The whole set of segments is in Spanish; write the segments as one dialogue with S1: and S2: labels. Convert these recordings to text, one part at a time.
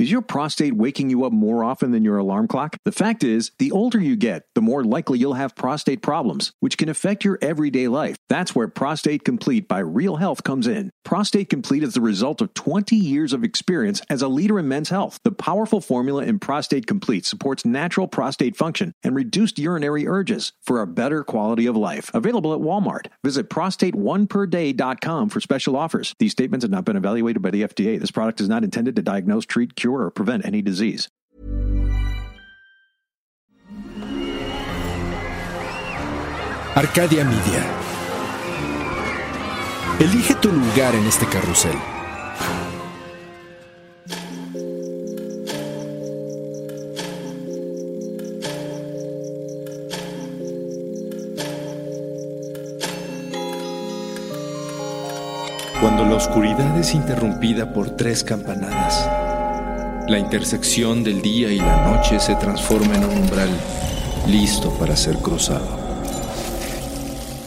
S1: Is your prostate waking you up more often than your alarm clock? The fact is, the older you get, the more likely you'll have prostate problems, which can affect your everyday life. That's where Prostate Complete by Real Health comes in. Prostate Complete is the result of 20 years of experience as a leader in men's health. The powerful formula in Prostate Complete supports natural prostate function and reduced urinary urges for a better quality of life. Available at Walmart. Visit prostateoneperday.com for special offers. These statements have not been evaluated by the FDA. This product is not intended to diagnose, treat, cure, prevent any disease.
S2: Arcadia Media. Elige tu lugar en este carrusel. Cuando la oscuridad es interrumpida por tres campanadas, la intersección del día y la noche se transforma en un umbral listo para ser cruzado.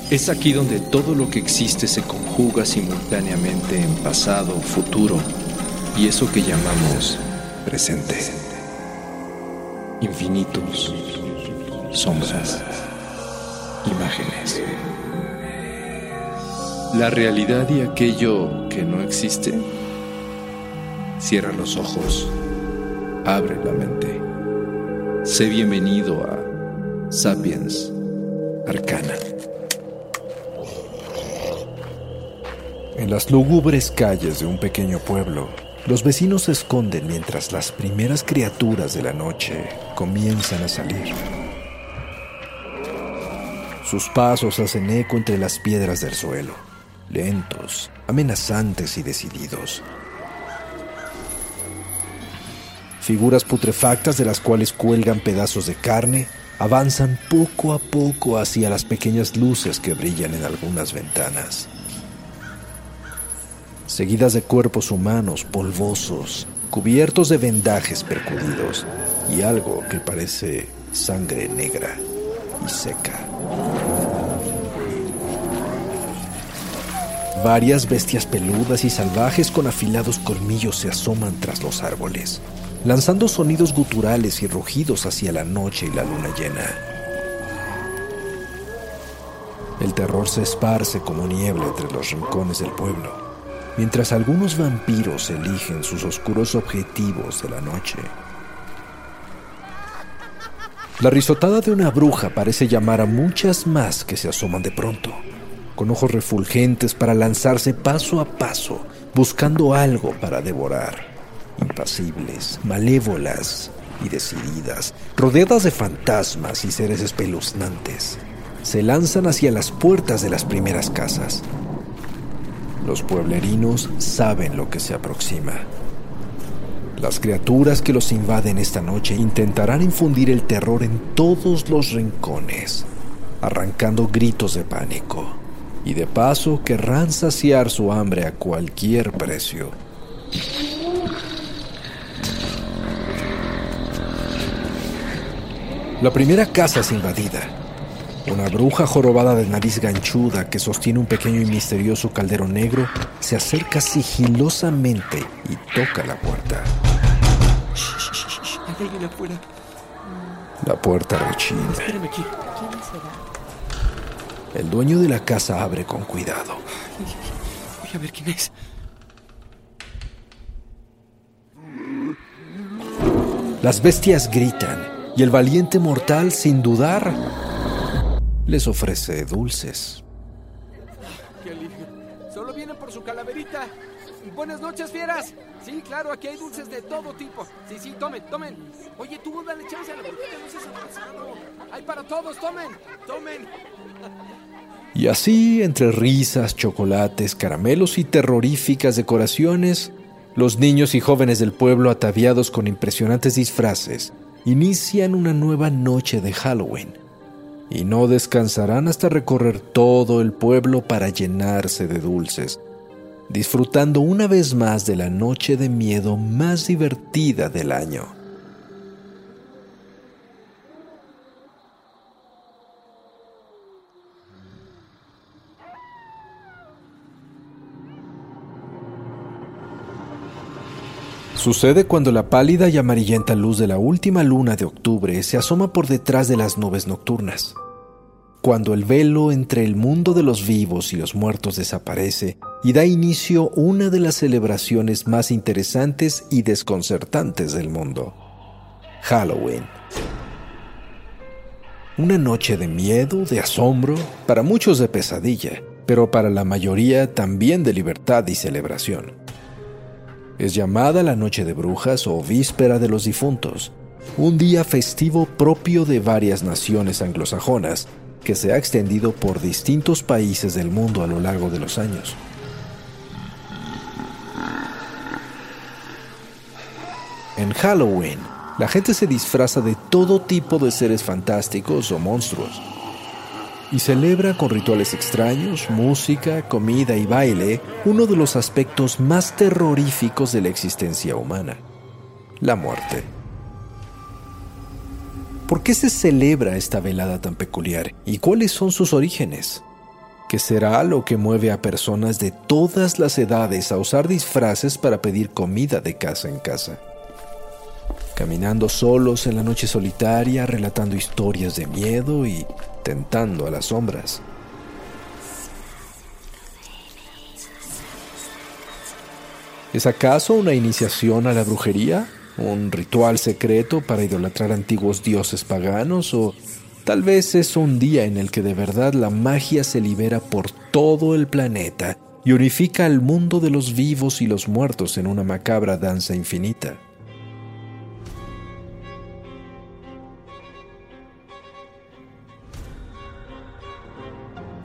S2: Es aquí donde todo lo que existe se conjuga simultáneamente en pasado, futuro y eso que llamamos presente. Infinitos, sombras, imágenes. La realidad y aquello que no existe. Cierra los ojos, abre la mente. Sé bienvenido a Sapiens Arcana. En las lúgubres calles de un pequeño pueblo, los vecinos se esconden mientras las primeras criaturas de la noche comienzan a salir. Sus pasos hacen eco entre las piedras del suelo, lentos, amenazantes y decididos. Figuras putrefactas de las cuales cuelgan pedazos de carne avanzan poco a poco hacia las pequeñas luces que brillan en algunas ventanas seguidas de cuerpos humanos polvosos, cubiertos de vendajes percudidos y algo que parece sangre negra y seca. Varias bestias peludas y salvajes con afilados colmillos se asoman tras los árboles, lanzando sonidos guturales y rugidos hacia la noche y la luna llena. El terror se esparce como niebla entre los rincones del pueblo mientras algunos vampiros eligen sus oscuros objetivos de la noche. La risotada de una bruja parece llamar a muchas más que se asoman de pronto, con ojos refulgentes para lanzarse paso a paso, buscando algo para devorar. Impasibles, malévolas y decididas, rodeadas de fantasmas y seres espeluznantes, se lanzan hacia las puertas de las primeras casas, los pueblerinos saben lo que se aproxima. Las criaturas que los invaden esta noche intentarán infundir el terror en todos los rincones, arrancando gritos de pánico, y de paso querrán saciar su hambre a cualquier precio. La primera casa es invadida una bruja jorobada de nariz ganchuda que sostiene un pequeño y misterioso caldero negro se acerca sigilosamente y toca la puerta.
S3: Hay alguien afuera.
S2: La puerta rechina.
S3: Espérame aquí.
S2: El dueño de la casa abre con cuidado.
S3: Voy a ver quién es.
S2: Las bestias gritan y el valiente mortal, sin dudar, les ofrece dulces.
S3: ¡Qué! Solo vienen por su calaverita. Buenas noches, fieras. Sí, claro, aquí hay dulces de todo tipo. Sí, sí, tomen, tomen. Oye, tú dale chance a la brujita, no seas avanzado. Hay para todos, tomen, tomen.
S2: Y así, entre risas, chocolates, caramelos y terroríficas decoraciones, los niños y jóvenes del pueblo ataviados con impresionantes disfraces inician una nueva noche de Halloween y no descansarán hasta recorrer todo el pueblo para llenarse de dulces, disfrutando una vez más de la noche de miedo más divertida del año. Sucede cuando la pálida y amarillenta luz de la última luna de octubre se asoma por detrás de las nubes nocturnas. Cuando el velo entre el mundo de los vivos y los muertos desaparece y da inicio una de las celebraciones más interesantes y desconcertantes del mundo, Halloween. Una noche de miedo, de asombro, para muchos de pesadilla, pero para la mayoría también de libertad y celebración. Es llamada la Noche de Brujas o Víspera de los Difuntos, un día festivo propio de varias naciones anglosajonas que se ha extendido por distintos países del mundo a lo largo de los años. En Halloween, la gente se disfraza de todo tipo de seres fantásticos o monstruos y celebra con rituales extraños, música, comida y baile uno de los aspectos más terroríficos de la existencia humana, la muerte. ¿Por qué se celebra esta velada tan peculiar y cuáles son sus orígenes? ¿Qué será lo que mueve a personas de todas las edades a usar disfraces para pedir comida de casa en casa? Caminando solos en la noche solitaria, relatando historias de miedo y tentando a las sombras. ¿Es acaso una iniciación a la brujería? ¿Un ritual secreto para idolatrar antiguos dioses paganos? ¿O tal vez es un día en el que de verdad la magia se libera por todo el planeta y unifica al mundo de los vivos y los muertos en una macabra danza infinita?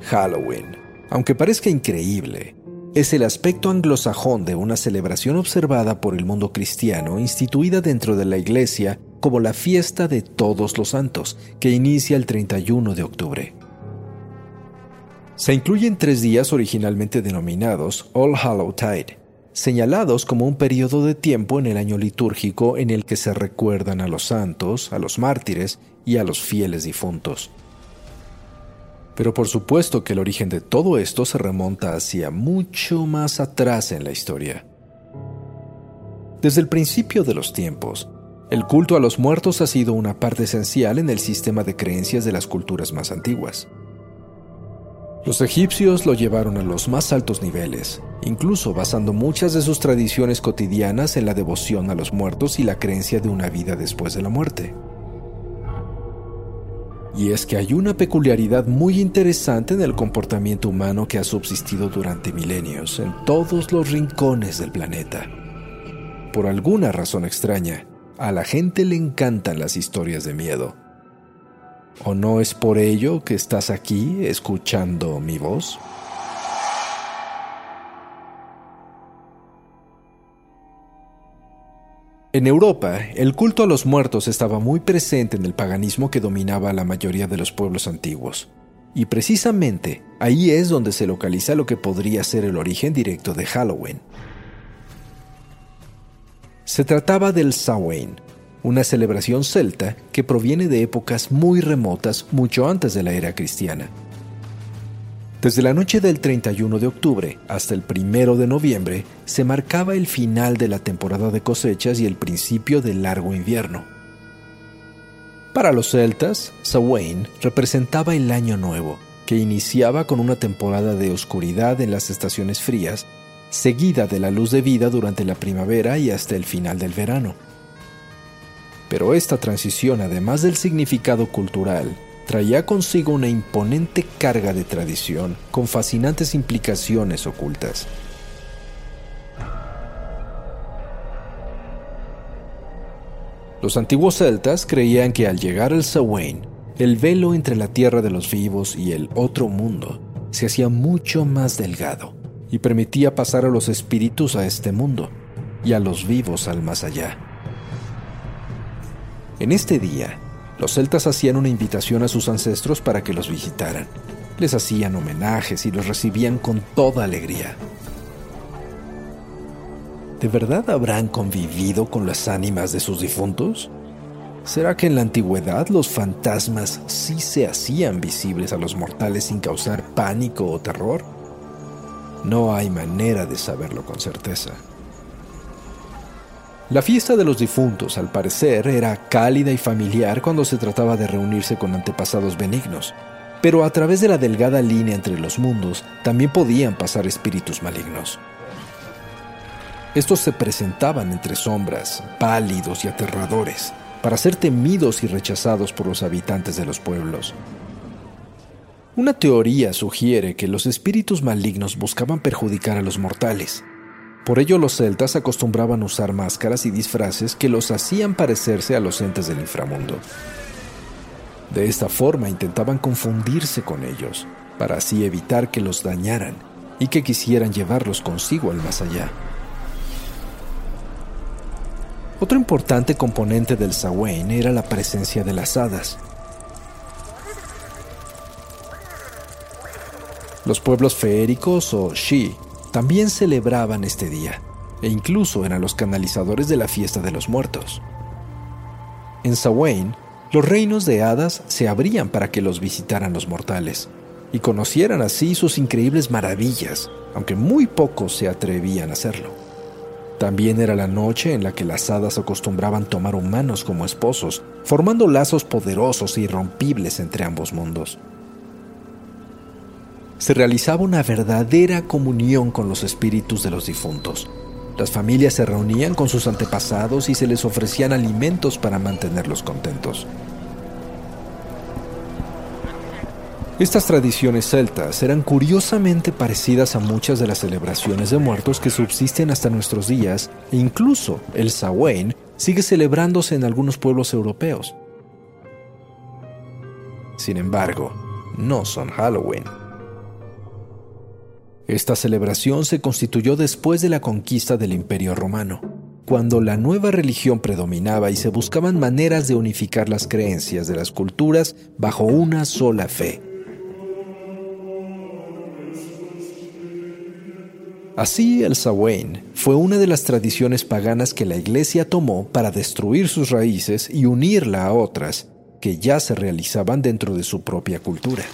S2: Halloween, aunque parezca increíble, es el aspecto anglosajón de una celebración observada por el mundo cristiano instituida dentro de la iglesia como la fiesta de todos los santos, que inicia el 31 de octubre. Se incluyen tres días originalmente denominados All Hallow Tide, señalados como un periodo de tiempo en el año litúrgico en el que se recuerdan a los santos, a los mártires y a los fieles difuntos. Pero por supuesto que el origen de todo esto se remonta hacia mucho más atrás en la historia. Desde el principio de los tiempos, el culto a los muertos ha sido una parte esencial en el sistema de creencias de las culturas más antiguas. Los egipcios lo llevaron a los más altos niveles, incluso basando muchas de sus tradiciones cotidianas en la devoción a los muertos y la creencia de una vida después de la muerte. Y es que hay una peculiaridad muy interesante en el comportamiento humano que ha subsistido durante milenios en todos los rincones del planeta. Por alguna razón extraña, a la gente le encantan las historias de miedo. ¿O no es por ello que estás aquí escuchando mi voz? En Europa, el culto a los muertos estaba muy presente en el paganismo que dominaba a la mayoría de los pueblos antiguos. Y precisamente ahí es donde se localiza lo que podría ser el origen directo de Halloween. Se trataba del Samhain, una celebración celta que proviene de épocas muy remotas mucho antes de la era cristiana. Desde la noche del 31 de octubre hasta el 1 de noviembre se marcaba el final de la temporada de cosechas y el principio del largo invierno. Para los celtas, Samhain representaba el año nuevo, que iniciaba con una temporada de oscuridad en las estaciones frías, seguida de la luz de vida durante la primavera y hasta el final del verano. Pero esta transición, además del significado cultural, traía consigo una imponente carga de tradición con fascinantes implicaciones ocultas. Los antiguos celtas creían que al llegar al Samhain, el velo entre la tierra de los vivos y el otro mundo se hacía mucho más delgado y permitía pasar a los espíritus a este mundo y a los vivos al más allá. En este día, los celtas hacían una invitación a sus ancestros para que los visitaran. Les hacían homenajes y los recibían con toda alegría. ¿De verdad habrán convivido con las ánimas de sus difuntos? ¿Será que en la antigüedad los fantasmas sí se hacían visibles a los mortales sin causar pánico o terror? No hay manera de saberlo con certeza. La fiesta de los difuntos, al parecer, era cálida y familiar cuando se trataba de reunirse con antepasados benignos, pero a través de la delgada línea entre los mundos también podían pasar espíritus malignos. Estos se presentaban entre sombras, pálidos y aterradores, para ser temidos y rechazados por los habitantes de los pueblos. Una teoría sugiere que los espíritus malignos buscaban perjudicar a los mortales, por ello los celtas acostumbraban usar máscaras y disfraces que los hacían parecerse a los entes del inframundo. De esta forma intentaban confundirse con ellos, para así evitar que los dañaran y que quisieran llevarlos consigo al más allá. Otro importante componente del Samhain era la presencia de las hadas. Los pueblos feéricos o Shi también celebraban este día, e incluso eran los canalizadores de la fiesta de los muertos. En Samhain, los reinos de hadas se abrían para que los visitaran los mortales, y conocieran así sus increíbles maravillas, aunque muy pocos se atrevían a hacerlo. También era la noche en la que las hadas acostumbraban tomar humanos como esposos, formando lazos poderosos e irrompibles entre ambos mundos se realizaba una verdadera comunión con los espíritus de los difuntos. Las familias se reunían con sus antepasados y se les ofrecían alimentos para mantenerlos contentos. Estas tradiciones celtas eran curiosamente parecidas a muchas de las celebraciones de muertos que subsisten hasta nuestros días e incluso el Samhain sigue celebrándose en algunos pueblos europeos. Sin embargo, no son Halloween. Esta celebración se constituyó después de la conquista del Imperio Romano, cuando la nueva religión predominaba y se buscaban maneras de unificar las creencias de las culturas bajo una sola fe. Así el Samhain fue una de las tradiciones paganas que la Iglesia tomó para destruir sus raíces y unirla a otras que ya se realizaban dentro de su propia cultura.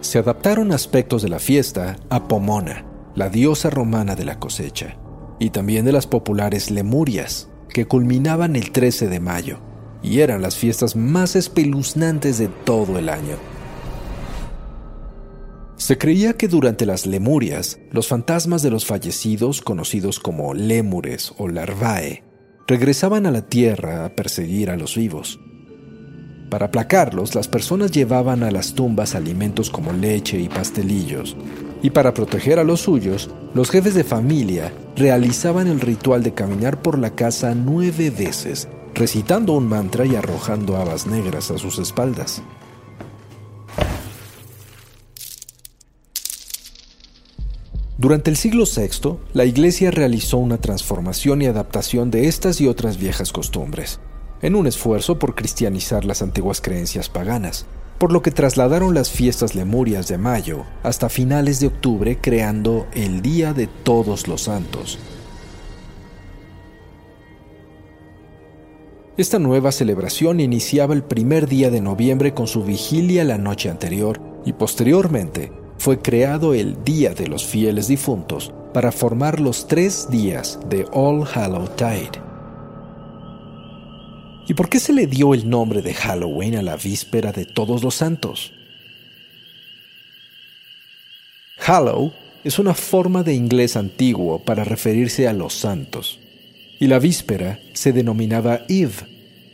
S2: Se adaptaron aspectos de la fiesta a Pomona, la diosa romana de la cosecha, y también de las populares Lemurias, que culminaban el 13 de mayo, y eran las fiestas más espeluznantes de todo el año. Se creía que durante las Lemurias, los fantasmas de los fallecidos, conocidos como lémures o larvae, regresaban a la tierra a perseguir a los vivos. Para aplacarlos, las personas llevaban a las tumbas alimentos como leche y pastelillos. Y para proteger a los suyos, los jefes de familia realizaban el ritual de caminar por la casa nueve veces, recitando un mantra y arrojando habas negras a sus espaldas. Durante el siglo VI, la Iglesia realizó una transformación y adaptación de estas y otras viejas costumbres en un esfuerzo por cristianizar las antiguas creencias paganas, por lo que trasladaron las fiestas lemurias de mayo hasta finales de octubre creando el Día de Todos los Santos. Esta nueva celebración iniciaba el primer día de noviembre con su vigilia la noche anterior y posteriormente fue creado el Día de los Fieles Difuntos para formar los tres días de All Hallow Tide. ¿Y por qué se le dio el nombre de Halloween a la víspera de Todos los Santos? Hallow es una forma de inglés antiguo para referirse a los santos, y la víspera se denominaba Eve,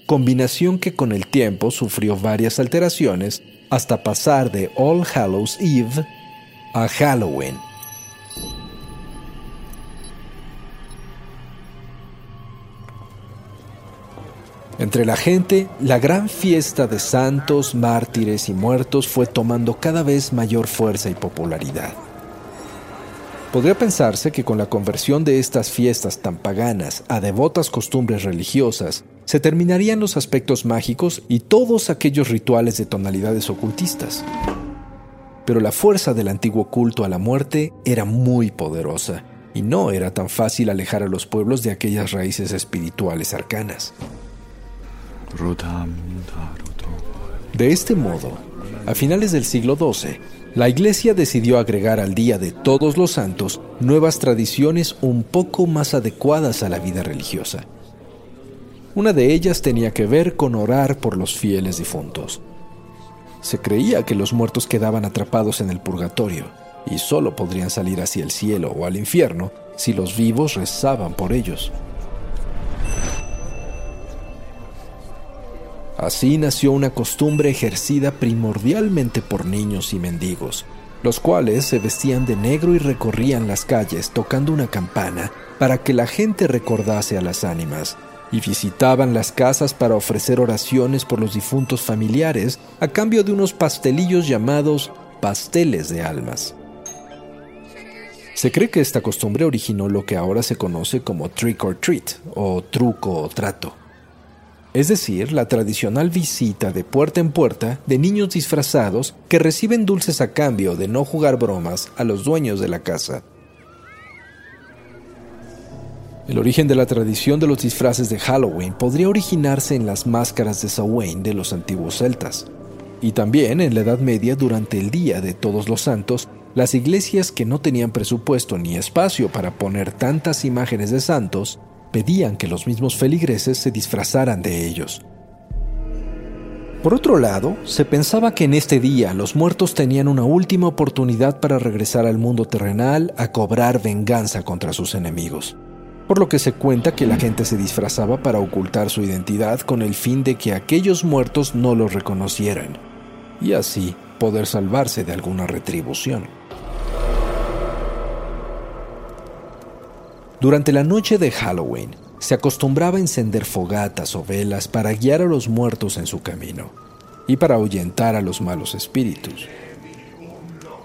S2: combinación que con el tiempo sufrió varias alteraciones hasta pasar de All Hallows Eve a Halloween. Entre la gente, la gran fiesta de santos, mártires y muertos fue tomando cada vez mayor fuerza y popularidad. Podría pensarse que con la conversión de estas fiestas tan paganas a devotas costumbres religiosas, se terminarían los aspectos mágicos y todos aquellos rituales de tonalidades ocultistas. Pero la fuerza del antiguo culto a la muerte era muy poderosa, y no era tan fácil alejar a los pueblos de aquellas raíces espirituales arcanas. De este modo, a finales del siglo XII, La iglesia decidió agregar al Día de Todos los Santos nuevas tradiciones un poco más adecuadas a la vida religiosa. Una de ellas tenía que ver con orar por los fieles difuntos. Se creía que los muertos quedaban atrapados en el purgatorio y solo podrían salir hacia el cielo o al infierno si los vivos rezaban por ellos. Así nació una costumbre ejercida primordialmente por niños y mendigos, los cuales se vestían de negro y recorrían las calles tocando una campana para que la gente recordase a las ánimas, y visitaban las casas para ofrecer oraciones por los difuntos familiares a cambio de unos pastelillos llamados pasteles de almas. Se cree que esta costumbre originó lo que ahora se conoce como trick or treat o truco o trato es decir, la tradicional visita de puerta en puerta de niños disfrazados que reciben dulces a cambio de no jugar bromas a los dueños de la casa. El origen de la tradición de los disfraces de Halloween podría originarse en las máscaras de Samhain de los antiguos celtas, y también en la Edad Media durante el Día de Todos los Santos, las iglesias que no tenían presupuesto ni espacio para poner tantas imágenes de santos pedían que los mismos feligreses se disfrazaran de ellos. Por otro lado, se pensaba que en este día los muertos tenían una última oportunidad para regresar al mundo terrenal a cobrar venganza contra sus enemigos, por lo que se cuenta que la gente se disfrazaba para ocultar su identidad con el fin de que aquellos muertos no los reconocieran, y así poder salvarse de alguna retribución. Durante la noche de Halloween, se acostumbraba a encender fogatas o velas para guiar a los muertos en su camino y para ahuyentar a los malos espíritus.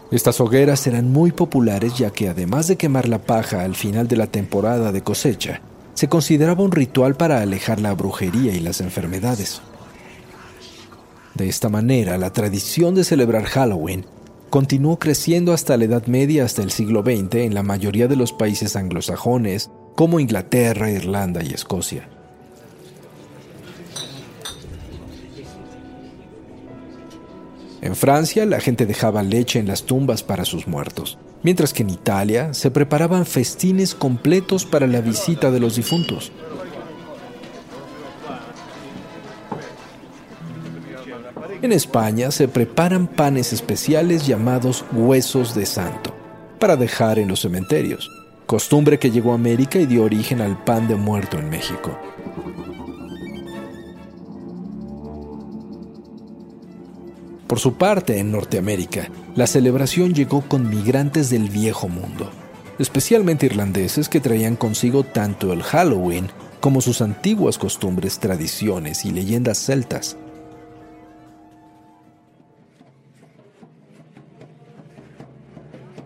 S2: Estas hogueras eran muy populares ya que además de quemar la paja al final de la temporada de cosecha, se consideraba un ritual para alejar la brujería y las enfermedades. De esta manera, la tradición de celebrar Halloween continuó creciendo hasta la Edad Media hasta el siglo XX en la mayoría de los países anglosajones, como Inglaterra, Irlanda y Escocia. En Francia la gente dejaba leche en las tumbas para sus muertos, mientras que en Italia se preparaban festines completos para la visita de los difuntos. En España se preparan panes especiales llamados huesos de santo para dejar en los cementerios, costumbre que llegó a América y dio origen al pan de muerto en México. Por su parte, en Norteamérica, la celebración llegó con migrantes del viejo mundo, especialmente irlandeses que traían consigo tanto el Halloween como sus antiguas costumbres, tradiciones y leyendas celtas.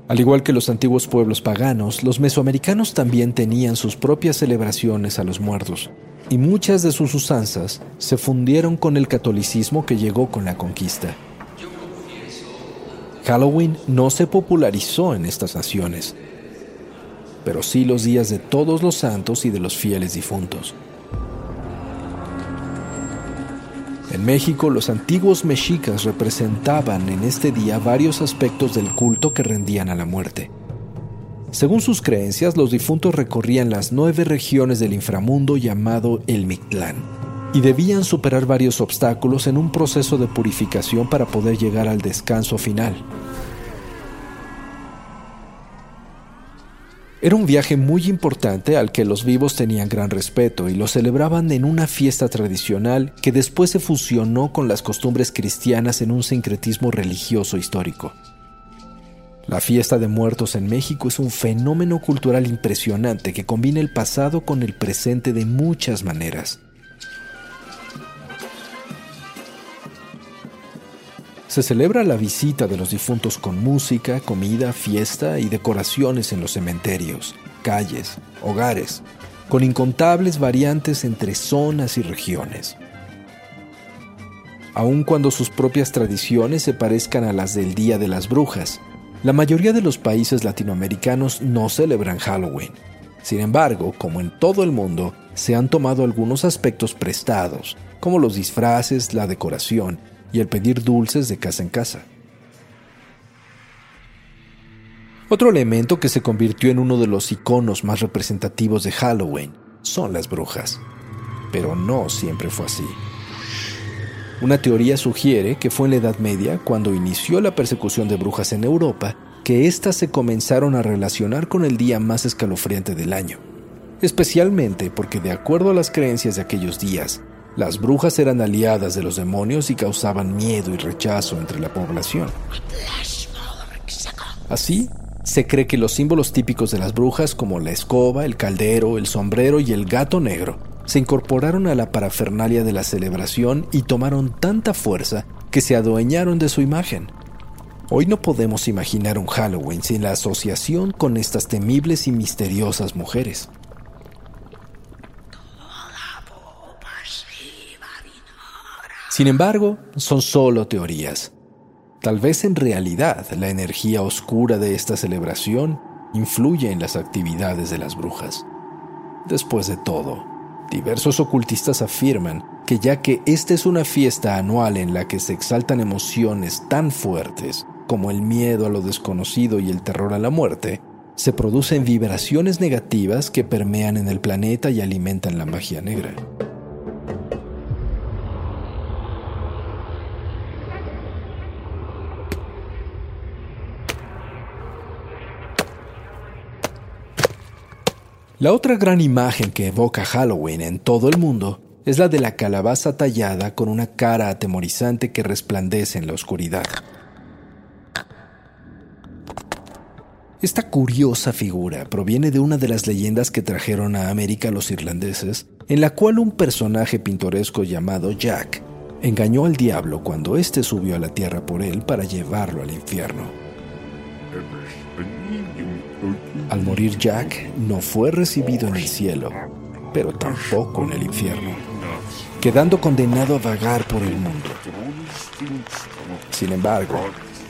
S2: Al igual que los antiguos pueblos paganos, los mesoamericanos también tenían sus propias celebraciones a los muertos, y muchas de sus usanzas se fundieron con el catolicismo que llegó con la conquista. Halloween no se popularizó en estas naciones, pero sí los días de todos los santos y de los fieles difuntos. En México, los antiguos mexicas representaban en este día varios aspectos del culto que rendían a la muerte. Según sus creencias, los difuntos recorrían las nueve regiones del inframundo llamado el Mictlán y debían superar varios obstáculos en un proceso de purificación para poder llegar al descanso final. Era un viaje muy importante al que los vivos tenían gran respeto y lo celebraban en una fiesta tradicional que después se fusionó con las costumbres cristianas en un sincretismo religioso histórico. La fiesta de muertos en México es un fenómeno cultural impresionante que combina el pasado con el presente de muchas maneras. Se celebra la visita de los difuntos con música, comida, fiesta y decoraciones en los cementerios, calles, hogares, con incontables variantes entre zonas y regiones. Aun cuando sus propias tradiciones se parezcan a las del Día de las Brujas, la mayoría de los países latinoamericanos no celebran Halloween. Sin embargo, como en todo el mundo, se han tomado algunos aspectos prestados, como los disfraces, la decoración y el pedir dulces de casa en casa. Otro elemento que se convirtió en uno de los iconos más representativos de Halloween son las brujas. Pero no siempre fue así. Una teoría sugiere que fue en la Edad Media, cuando inició la persecución de brujas en Europa, que éstas se comenzaron a relacionar con el día más escalofriante del año. Especialmente porque, de acuerdo a las creencias de aquellos días, las brujas eran aliadas de los demonios y causaban miedo y rechazo entre la población. Así, se cree que los símbolos típicos de las brujas como la escoba, el caldero, el sombrero y el gato negro se incorporaron a la parafernalia de la celebración y tomaron tanta fuerza que se adueñaron de su imagen. Hoy no podemos imaginar un Halloween sin la asociación con estas temibles y misteriosas mujeres. Sin embargo, son solo teorías. Tal vez en realidad la energía oscura de esta celebración influye en las actividades de las brujas. Después de todo, diversos ocultistas afirman que ya que esta es una fiesta anual en la que se exaltan emociones tan fuertes como el miedo a lo desconocido y el terror a la muerte, se producen vibraciones negativas que permean en el planeta y alimentan la magia negra. La otra gran imagen que evoca Halloween en todo el mundo es la de la calabaza tallada con una cara atemorizante que resplandece en la oscuridad. Esta curiosa figura proviene de una de las leyendas que trajeron a América los irlandeses, en la cual un personaje pintoresco llamado Jack engañó al diablo cuando éste subió a la tierra por él para llevarlo al infierno. Al morir Jack, no fue recibido en el cielo, pero tampoco en el infierno, quedando condenado a vagar por el mundo. Sin embargo,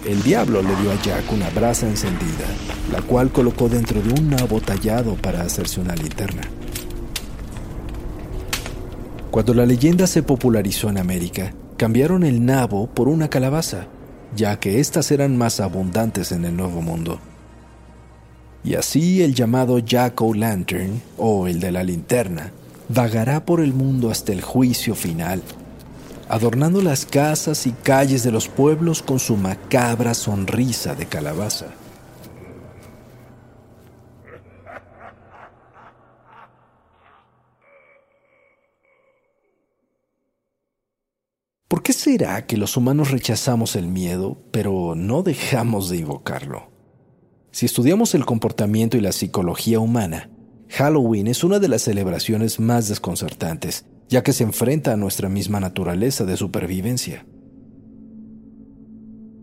S2: el diablo le dio a Jack una brasa encendida, la cual colocó dentro de un nabo tallado para hacerse una linterna. Cuando la leyenda se popularizó en América, cambiaron el nabo por una calabaza, ya que éstas eran más abundantes en el Nuevo Mundo. Y así el llamado Jack O'Lantern, o el de la linterna, vagará por el mundo hasta el juicio final, adornando las casas y calles de los pueblos con su macabra sonrisa de calabaza. ¿Por qué será que los humanos rechazamos el miedo, pero no dejamos de invocarlo? Si estudiamos el comportamiento y la psicología humana, Halloween es una de las celebraciones más desconcertantes, ya que se enfrenta a nuestra misma naturaleza de supervivencia.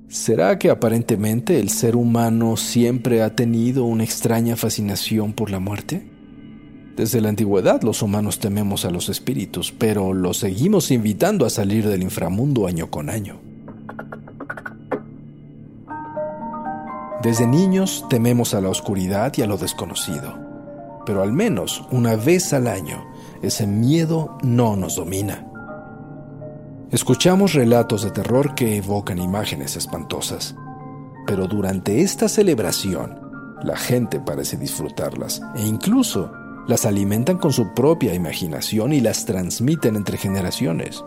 S2: ¿Será que aparentemente el ser humano siempre ha tenido una extraña fascinación por la muerte? Desde la antigüedad los humanos tememos a los espíritus, pero los seguimos invitando a salir del inframundo año con año. Desde niños tememos a la oscuridad y a lo desconocido, pero al menos una vez al año ese miedo no nos domina. Escuchamos relatos de terror que evocan imágenes espantosas, pero durante esta celebración la gente parece disfrutarlas e incluso las alimentan con su propia imaginación y las transmiten entre generaciones.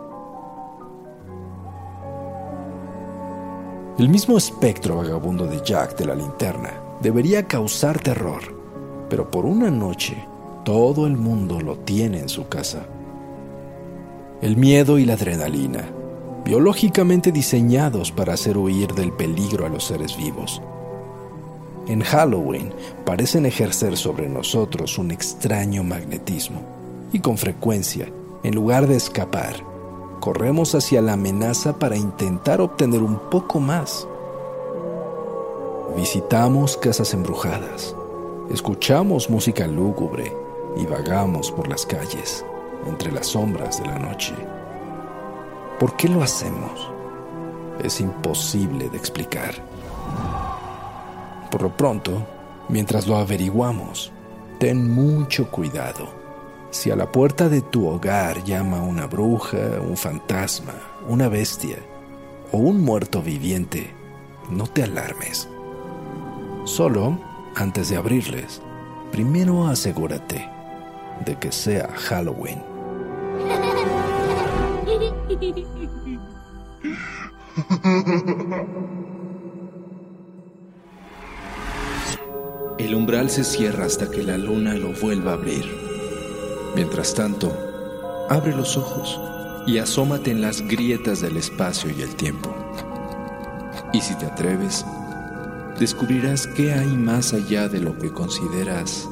S2: El mismo espectro vagabundo de Jack de la linterna debería causar terror, pero por una noche todo el mundo lo tiene en su casa. El miedo y la adrenalina, biológicamente diseñados para hacer huir del peligro a los seres vivos. En Halloween parecen ejercer sobre nosotros un extraño magnetismo y con frecuencia, en lugar de escapar, corremos hacia la amenaza para intentar obtener un poco más. Visitamos casas embrujadas, escuchamos música lúgubre y vagamos por las calles entre las sombras de la noche. ¿Por qué lo hacemos? Es imposible de explicar. Por lo pronto, mientras lo averiguamos, ten mucho cuidado si a la puerta de tu hogar llama una bruja, un fantasma, una bestia o un muerto viviente, no te alarmes. Solo, antes de abrirles, primero asegúrate de que sea Halloween. El umbral se cierra hasta que la luna lo vuelva a abrir. Mientras tanto, abre los ojos y asómate en las grietas del espacio y el tiempo. Y si te atreves, descubrirás qué hay más allá de lo que consideras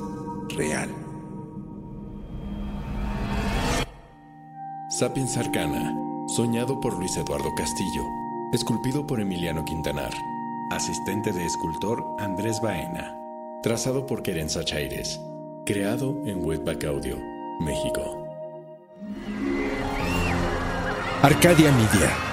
S2: real.
S4: Sapiens Arcana, soñado por Luis Eduardo Castillo, esculpido por Emiliano Quintanar, asistente de escultor Andrés Baena, trazado por Querenza Chaires, creado en Webback Audio, México.
S2: Arcadia Media.